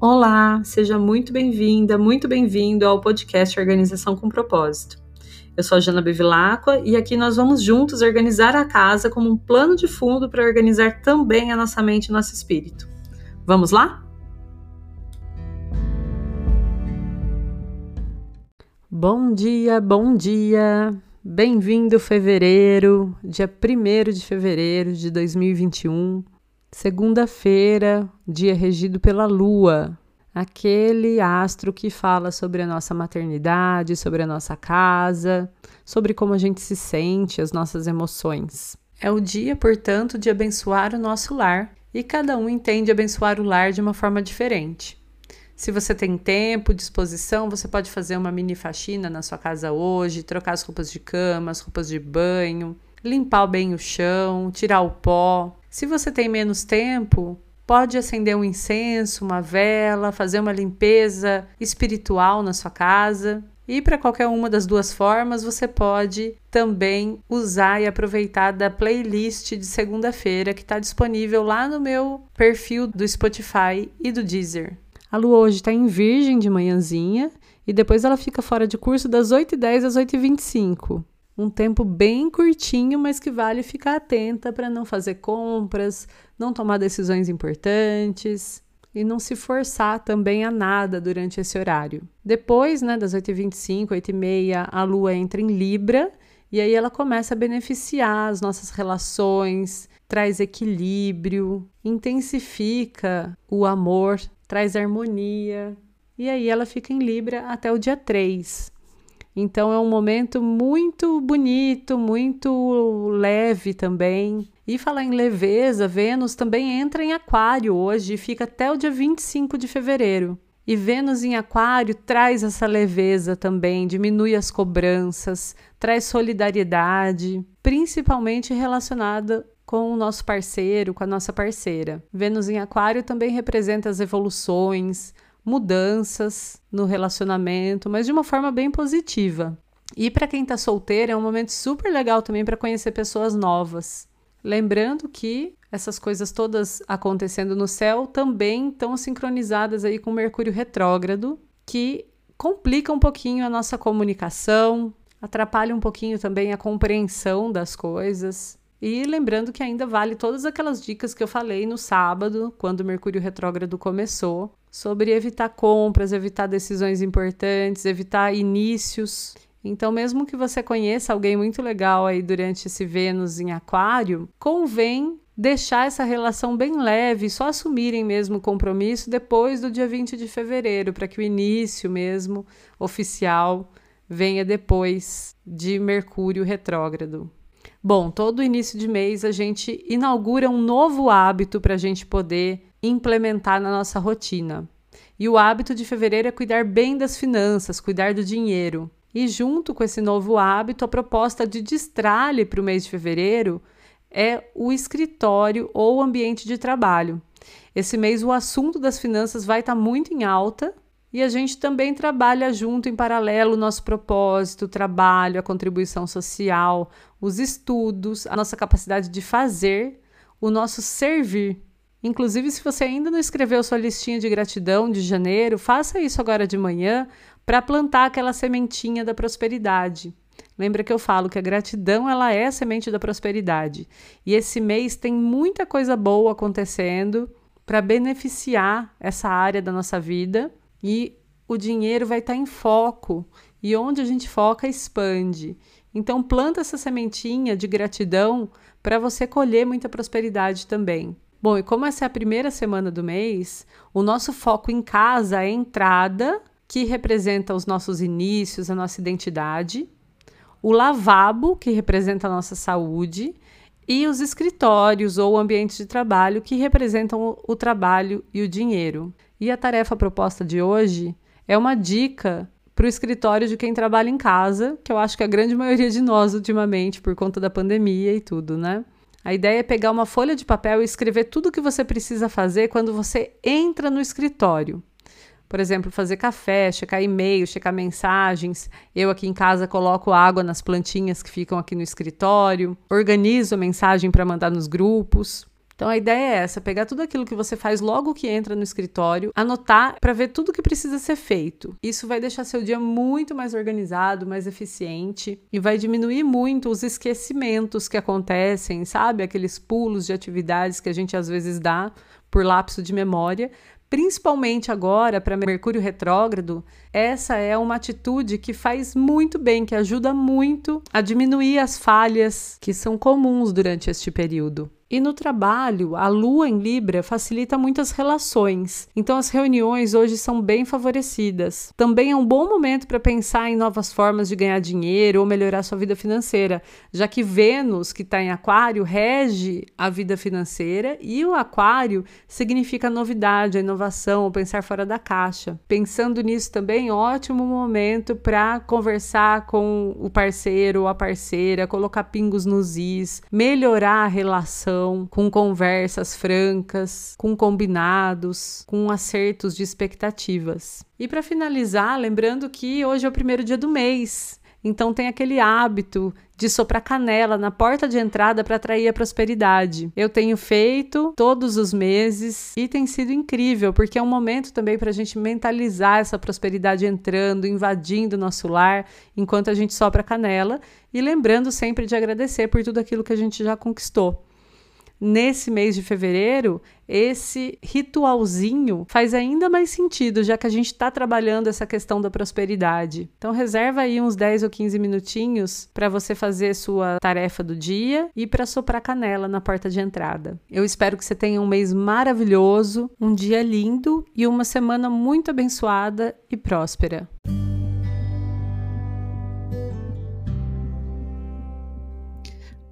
Olá, seja muito bem-vinda, muito bem-vindo ao podcast Organização com Propósito. Eu sou a Jana Bevilacqua e aqui nós vamos juntos organizar a casa como um plano de fundo para organizar também a nossa mente e nosso espírito. Vamos lá? Bom dia, bom dia! Bem-vindo fevereiro, dia 1 de fevereiro de 2021, segunda-feira, dia regido pela Lua, aquele astro que fala sobre a nossa maternidade, sobre a nossa casa, sobre como a gente se sente, as nossas emoções. É o dia, portanto, de abençoar o nosso lar e cada um entende abençoar o lar de uma forma diferente. Se você tem tempo, disposição, você pode fazer uma mini faxina na sua casa hoje, trocar as roupas de cama, as roupas de banho, limpar bem o chão, tirar o pó. Se você tem menos tempo, pode acender um incenso, uma vela, fazer uma limpeza espiritual na sua casa. E para qualquer uma das duas formas, você pode também usar e aproveitar da playlist de segunda-feira que está disponível lá no meu perfil do Spotify e do Deezer. A lua hoje está em Virgem de manhãzinha e depois ela fica fora de curso das 8h10 às 8h25. Um tempo bem curtinho, mas que vale ficar atenta para não fazer compras, não tomar decisões importantes e não se forçar também a nada durante esse horário. Depois, né, das 8h25, 8h30, a lua entra em Libra e aí ela começa a beneficiar as nossas relações, traz equilíbrio, intensifica o amor traz harmonia. E aí ela fica em Libra até o dia 3. Então é um momento muito bonito, muito leve também. E falar em leveza, Vênus também entra em Aquário hoje e fica até o dia 25 de fevereiro. E Vênus em Aquário traz essa leveza também, diminui as cobranças, traz solidariedade, principalmente relacionada com o nosso parceiro, com a nossa parceira. Vênus em Aquário também representa as evoluções, mudanças no relacionamento, mas de uma forma bem positiva. E para quem está solteiro, é um momento super legal também para conhecer pessoas novas. Lembrando que essas coisas todas acontecendo no céu também estão sincronizadas aí com Mercúrio retrógrado, que complica um pouquinho a nossa comunicação, atrapalha um pouquinho também a compreensão das coisas. E lembrando que ainda vale todas aquelas dicas que eu falei no sábado, quando o Mercúrio retrógrado começou, sobre evitar compras, evitar decisões importantes, evitar inícios. Então, mesmo que você conheça alguém muito legal aí durante esse Vênus em Aquário, convém deixar essa relação bem leve, só assumirem mesmo o compromisso depois do dia 20 de fevereiro, para que o início mesmo oficial venha depois de Mercúrio retrógrado. Bom, todo início de mês a gente inaugura um novo hábito para a gente poder implementar na nossa rotina. E o hábito de fevereiro é cuidar bem das finanças, cuidar do dinheiro. E junto com esse novo hábito, a proposta de destralhe para o mês de fevereiro é o escritório ou ambiente de trabalho. Esse mês o assunto das finanças vai estar tá muito em alta e a gente também trabalha junto em paralelo o nosso propósito, o trabalho, a contribuição social, os estudos, a nossa capacidade de fazer, o nosso servir. Inclusive, se você ainda não escreveu sua listinha de gratidão de janeiro, faça isso agora de manhã para plantar aquela sementinha da prosperidade. Lembra que eu falo que a gratidão ela é a semente da prosperidade. E esse mês tem muita coisa boa acontecendo para beneficiar essa área da nossa vida e o dinheiro vai estar tá em foco. E onde a gente foca, expande. Então, planta essa sementinha de gratidão para você colher muita prosperidade também. Bom, e como essa é a primeira semana do mês, o nosso foco em casa é a entrada, que representa os nossos inícios, a nossa identidade, o lavabo, que representa a nossa saúde, e os escritórios ou ambientes de trabalho, que representam o trabalho e o dinheiro. E a tarefa proposta de hoje é uma dica para o escritório de quem trabalha em casa, que eu acho que a grande maioria de nós ultimamente, por conta da pandemia e tudo, né? A ideia é pegar uma folha de papel e escrever tudo o que você precisa fazer quando você entra no escritório. Por exemplo, fazer café, checar e-mail, checar mensagens. Eu aqui em casa coloco água nas plantinhas que ficam aqui no escritório, organizo a mensagem para mandar nos grupos. Então a ideia é essa: pegar tudo aquilo que você faz logo que entra no escritório, anotar para ver tudo que precisa ser feito. Isso vai deixar seu dia muito mais organizado, mais eficiente e vai diminuir muito os esquecimentos que acontecem, sabe? Aqueles pulos de atividades que a gente às vezes dá por lapso de memória, principalmente agora para Mercúrio retrógrado, essa é uma atitude que faz muito bem, que ajuda muito a diminuir as falhas que são comuns durante este período. E no trabalho, a lua em Libra facilita muitas relações, então as reuniões hoje são bem favorecidas. Também é um bom momento para pensar em novas formas de ganhar dinheiro ou melhorar sua vida financeira, já que Vênus, que está em Aquário, rege a vida financeira e o Aquário significa a novidade, a inovação, pensar fora da caixa. Pensando nisso também, ótimo momento para conversar com o parceiro ou a parceira, colocar pingos nos is, melhorar a relação com conversas francas, com combinados, com acertos de expectativas. E para finalizar, lembrando que hoje é o primeiro dia do mês, então tem aquele hábito de soprar canela na porta de entrada para atrair a prosperidade. Eu tenho feito todos os meses e tem sido incrível, porque é um momento também para a gente mentalizar essa prosperidade entrando, invadindo nosso lar, enquanto a gente sopra canela e lembrando sempre de agradecer por tudo aquilo que a gente já conquistou nesse mês de fevereiro, esse ritualzinho faz ainda mais sentido, já que a gente está trabalhando essa questão da prosperidade. Então, reserva aí uns 10 ou 15 minutinhos para você fazer sua tarefa do dia e para soprar canela na porta de entrada. Eu espero que você tenha um mês maravilhoso, um dia lindo e uma semana muito abençoada e próspera.